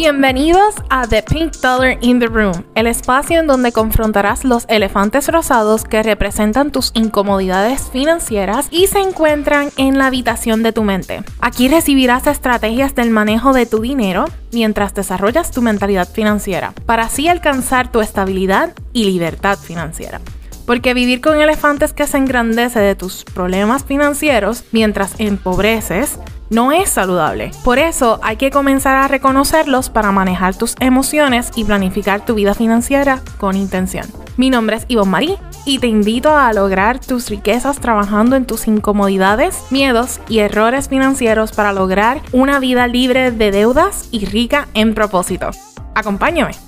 Bienvenidos a The Pink Dollar in the Room, el espacio en donde confrontarás los elefantes rosados que representan tus incomodidades financieras y se encuentran en la habitación de tu mente. Aquí recibirás estrategias del manejo de tu dinero mientras desarrollas tu mentalidad financiera, para así alcanzar tu estabilidad y libertad financiera. Porque vivir con elefantes que se engrandece de tus problemas financieros mientras empobreces no es saludable. Por eso hay que comenzar a reconocerlos para manejar tus emociones y planificar tu vida financiera con intención. Mi nombre es Ivonne Marie y te invito a lograr tus riquezas trabajando en tus incomodidades, miedos y errores financieros para lograr una vida libre de deudas y rica en propósito. Acompáñame.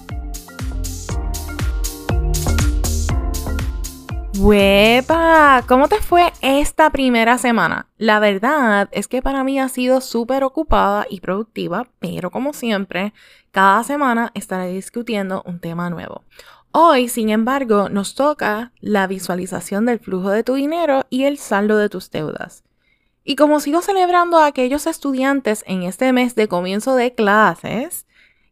¡Huepa! ¿Cómo te fue esta primera semana? La verdad es que para mí ha sido súper ocupada y productiva, pero como siempre, cada semana estaré discutiendo un tema nuevo. Hoy, sin embargo, nos toca la visualización del flujo de tu dinero y el saldo de tus deudas. Y como sigo celebrando a aquellos estudiantes en este mes de comienzo de clases,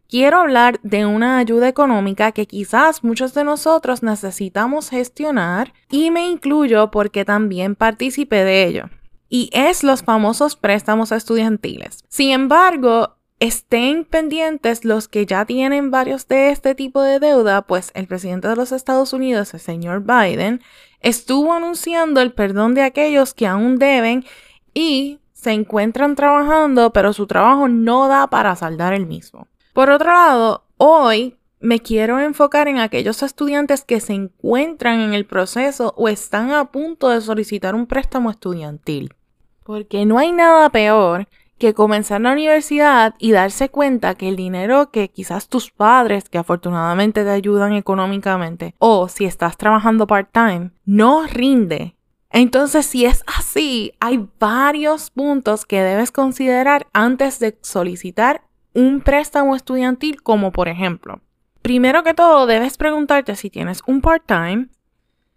quiero hablar de una ayuda económica que quizás muchos de nosotros necesitamos gestionar y me incluyo porque también participé de ello. Y es los famosos préstamos estudiantiles. Sin embargo, estén pendientes los que ya tienen varios de este tipo de deuda, pues el presidente de los Estados Unidos, el señor Biden, estuvo anunciando el perdón de aquellos que aún deben y se encuentran trabajando, pero su trabajo no da para saldar el mismo. Por otro lado, hoy me quiero enfocar en aquellos estudiantes que se encuentran en el proceso o están a punto de solicitar un préstamo estudiantil. Porque no hay nada peor que comenzar la universidad y darse cuenta que el dinero que quizás tus padres, que afortunadamente te ayudan económicamente, o si estás trabajando part-time, no rinde. Entonces, si es así, hay varios puntos que debes considerar antes de solicitar un préstamo estudiantil como por ejemplo, primero que todo debes preguntarte si tienes un part-time,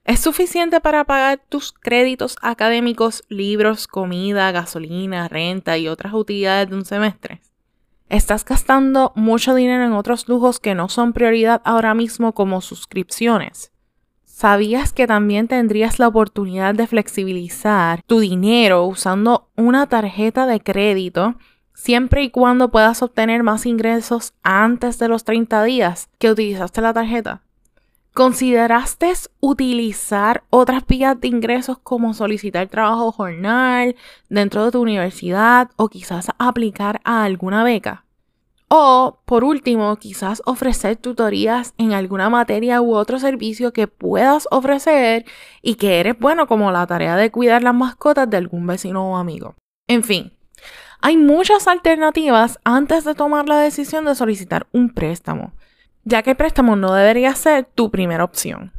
¿es suficiente para pagar tus créditos académicos, libros, comida, gasolina, renta y otras utilidades de un semestre? ¿Estás gastando mucho dinero en otros lujos que no son prioridad ahora mismo como suscripciones? ¿Sabías que también tendrías la oportunidad de flexibilizar tu dinero usando una tarjeta de crédito siempre y cuando puedas obtener más ingresos antes de los 30 días que utilizaste la tarjeta. ¿Consideraste utilizar otras vías de ingresos como solicitar trabajo jornal dentro de tu universidad o quizás aplicar a alguna beca? O, por último, quizás ofrecer tutorías en alguna materia u otro servicio que puedas ofrecer y que eres bueno como la tarea de cuidar las mascotas de algún vecino o amigo. En fin, hay muchas alternativas antes de tomar la decisión de solicitar un préstamo, ya que el préstamo no debería ser tu primera opción.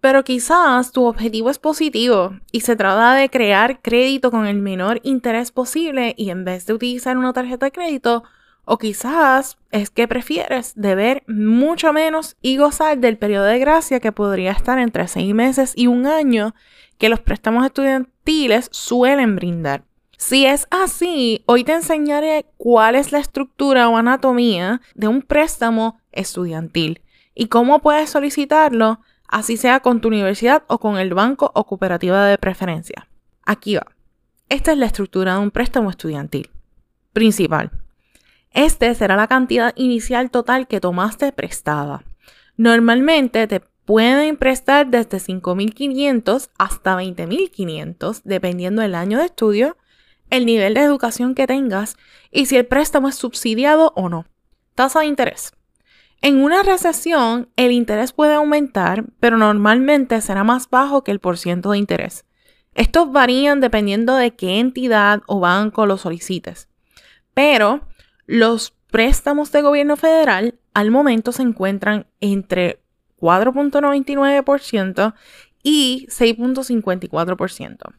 Pero quizás tu objetivo es positivo y se trata de crear crédito con el menor interés posible y en vez de utilizar una tarjeta de crédito, o quizás es que prefieres deber mucho menos y gozar del periodo de gracia que podría estar entre seis meses y un año que los préstamos estudiantiles suelen brindar. Si es así, hoy te enseñaré cuál es la estructura o anatomía de un préstamo estudiantil y cómo puedes solicitarlo, así sea con tu universidad o con el banco o cooperativa de preferencia. Aquí va. Esta es la estructura de un préstamo estudiantil. Principal. Este será la cantidad inicial total que tomaste prestada. Normalmente te pueden prestar desde 5.500 hasta 20.500, dependiendo del año de estudio el nivel de educación que tengas y si el préstamo es subsidiado o no. Tasa de interés. En una recesión, el interés puede aumentar, pero normalmente será más bajo que el porciento de interés. Estos varían dependiendo de qué entidad o banco lo solicites. Pero los préstamos de gobierno federal al momento se encuentran entre 4.99% y 6.54%.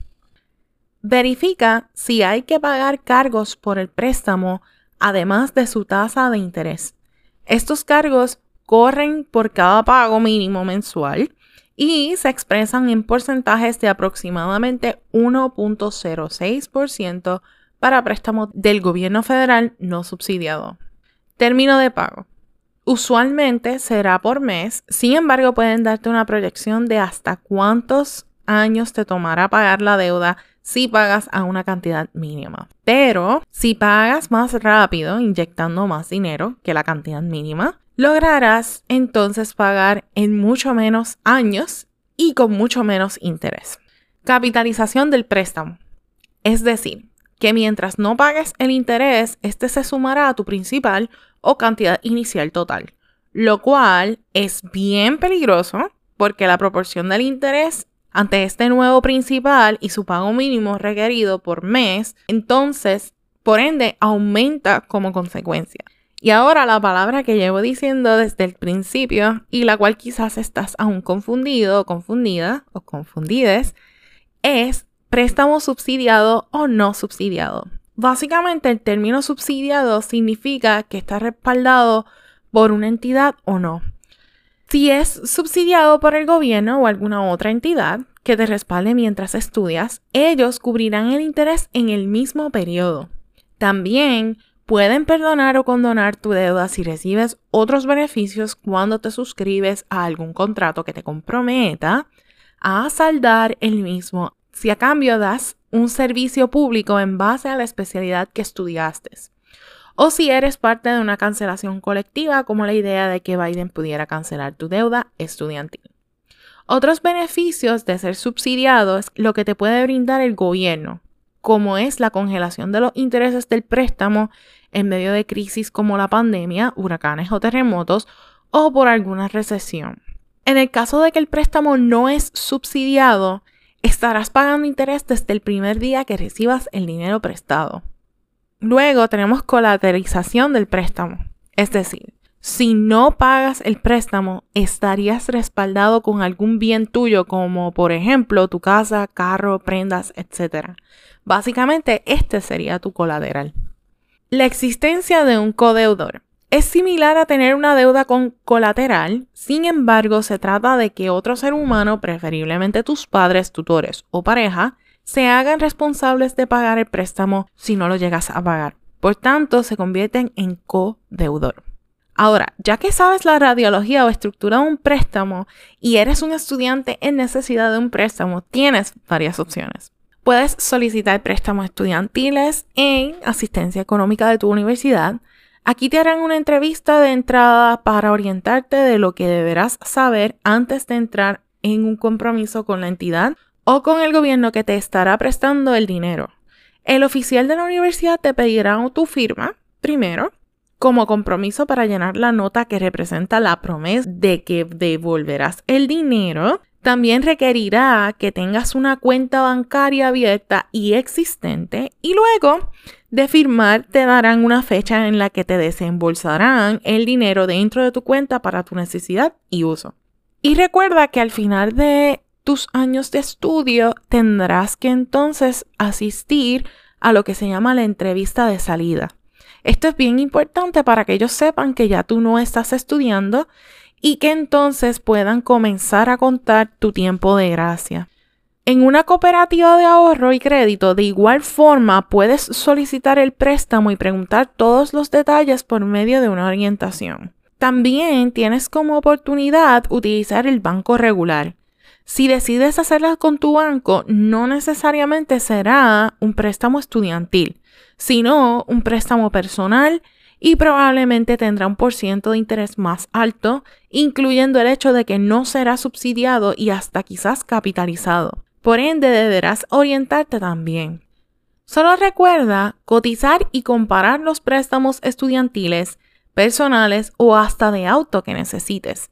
Verifica si hay que pagar cargos por el préstamo además de su tasa de interés. Estos cargos corren por cada pago mínimo mensual y se expresan en porcentajes de aproximadamente 1.06% para préstamos del gobierno federal no subsidiado. Término de pago. Usualmente será por mes, sin embargo pueden darte una proyección de hasta cuántos años te tomará pagar la deuda si pagas a una cantidad mínima. Pero si pagas más rápido, inyectando más dinero que la cantidad mínima, lograrás entonces pagar en mucho menos años y con mucho menos interés. Capitalización del préstamo. Es decir, que mientras no pagues el interés, este se sumará a tu principal o cantidad inicial total, lo cual es bien peligroso porque la proporción del interés ante este nuevo principal y su pago mínimo requerido por mes, entonces, por ende, aumenta como consecuencia. Y ahora la palabra que llevo diciendo desde el principio y la cual quizás estás aún confundido o confundida o confundides es préstamo subsidiado o no subsidiado. Básicamente el término subsidiado significa que está respaldado por una entidad o no. Si es subsidiado por el gobierno o alguna otra entidad que te respalde mientras estudias, ellos cubrirán el interés en el mismo periodo. También pueden perdonar o condonar tu deuda si recibes otros beneficios cuando te suscribes a algún contrato que te comprometa a saldar el mismo si a cambio das un servicio público en base a la especialidad que estudiaste. O si eres parte de una cancelación colectiva, como la idea de que Biden pudiera cancelar tu deuda estudiantil. Otros beneficios de ser subsidiado es lo que te puede brindar el gobierno, como es la congelación de los intereses del préstamo en medio de crisis como la pandemia, huracanes o terremotos, o por alguna recesión. En el caso de que el préstamo no es subsidiado, estarás pagando interés desde el primer día que recibas el dinero prestado. Luego tenemos colateralización del préstamo, es decir, si no pagas el préstamo, estarías respaldado con algún bien tuyo, como por ejemplo tu casa, carro, prendas, etc. Básicamente, este sería tu colateral. La existencia de un codeudor. Es similar a tener una deuda con colateral, sin embargo se trata de que otro ser humano, preferiblemente tus padres, tutores o pareja, se hagan responsables de pagar el préstamo si no lo llegas a pagar. Por tanto, se convierten en codeudor. Ahora, ya que sabes la radiología o estructura de un préstamo y eres un estudiante en necesidad de un préstamo, tienes varias opciones. Puedes solicitar préstamos estudiantiles en asistencia económica de tu universidad, Aquí te harán una entrevista de entrada para orientarte de lo que deberás saber antes de entrar en un compromiso con la entidad o con el gobierno que te estará prestando el dinero. El oficial de la universidad te pedirá tu firma primero como compromiso para llenar la nota que representa la promesa de que devolverás el dinero. También requerirá que tengas una cuenta bancaria abierta y existente y luego de firmar te darán una fecha en la que te desembolsarán el dinero dentro de tu cuenta para tu necesidad y uso. Y recuerda que al final de tus años de estudio tendrás que entonces asistir a lo que se llama la entrevista de salida. Esto es bien importante para que ellos sepan que ya tú no estás estudiando y que entonces puedan comenzar a contar tu tiempo de gracia. En una cooperativa de ahorro y crédito, de igual forma, puedes solicitar el préstamo y preguntar todos los detalles por medio de una orientación. También tienes como oportunidad utilizar el banco regular. Si decides hacerla con tu banco, no necesariamente será un préstamo estudiantil, sino un préstamo personal y probablemente tendrá un por ciento de interés más alto, incluyendo el hecho de que no será subsidiado y hasta quizás capitalizado. Por ende, deberás orientarte también. Solo recuerda cotizar y comparar los préstamos estudiantiles, personales o hasta de auto que necesites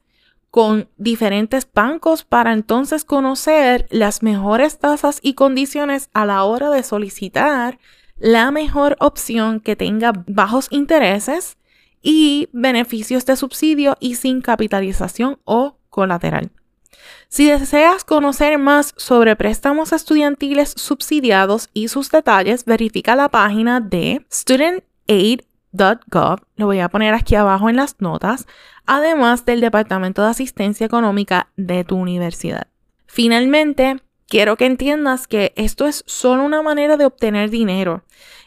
con diferentes bancos para entonces conocer las mejores tasas y condiciones a la hora de solicitar la mejor opción que tenga bajos intereses y beneficios de subsidio y sin capitalización o colateral. Si deseas conocer más sobre préstamos estudiantiles subsidiados y sus detalles, verifica la página de studentaid.gov, lo voy a poner aquí abajo en las notas, además del Departamento de Asistencia Económica de tu universidad. Finalmente, quiero que entiendas que esto es solo una manera de obtener dinero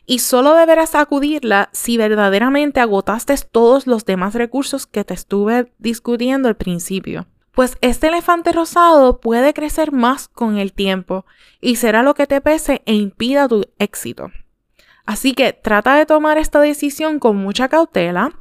y solo deberás acudirla si verdaderamente agotaste todos los demás recursos que te estuve discutiendo al principio. Pues este elefante rosado puede crecer más con el tiempo y será lo que te pese e impida tu éxito. Así que trata de tomar esta decisión con mucha cautela,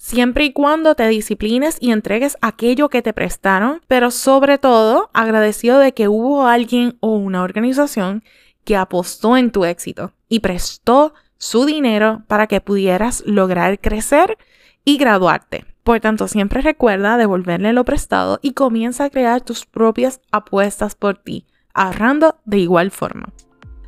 siempre y cuando te disciplines y entregues aquello que te prestaron, pero sobre todo agradecido de que hubo alguien o una organización que apostó en tu éxito y prestó su dinero para que pudieras lograr crecer y graduarte. Por tanto, siempre recuerda devolverle lo prestado y comienza a crear tus propias apuestas por ti, ahorrando de igual forma.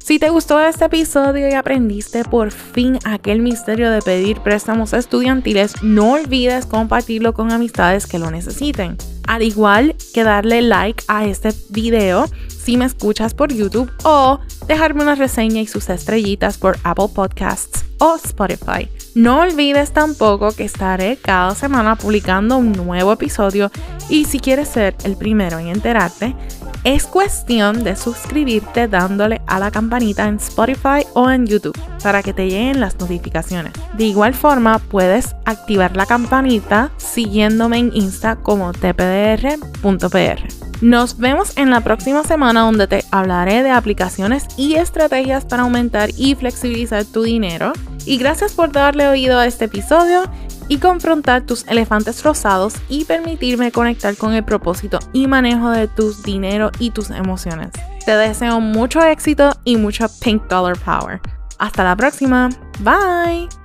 Si te gustó este episodio y aprendiste por fin aquel misterio de pedir préstamos estudiantiles, no olvides compartirlo con amistades que lo necesiten. Al igual que darle like a este video si me escuchas por YouTube o dejarme una reseña y sus estrellitas por Apple Podcasts o Spotify. No olvides tampoco que estaré cada semana publicando un nuevo episodio y si quieres ser el primero en enterarte, es cuestión de suscribirte dándole a la campanita en Spotify o en YouTube para que te lleguen las notificaciones. De igual forma, puedes activar la campanita siguiéndome en Insta como tpdr.pr. Nos vemos en la próxima semana donde te hablaré de aplicaciones y estrategias para aumentar y flexibilizar tu dinero. Y gracias por darle oído a este episodio y confrontar tus elefantes rosados y permitirme conectar con el propósito y manejo de tus dinero y tus emociones. Te deseo mucho éxito y mucho pink dollar power. Hasta la próxima. Bye.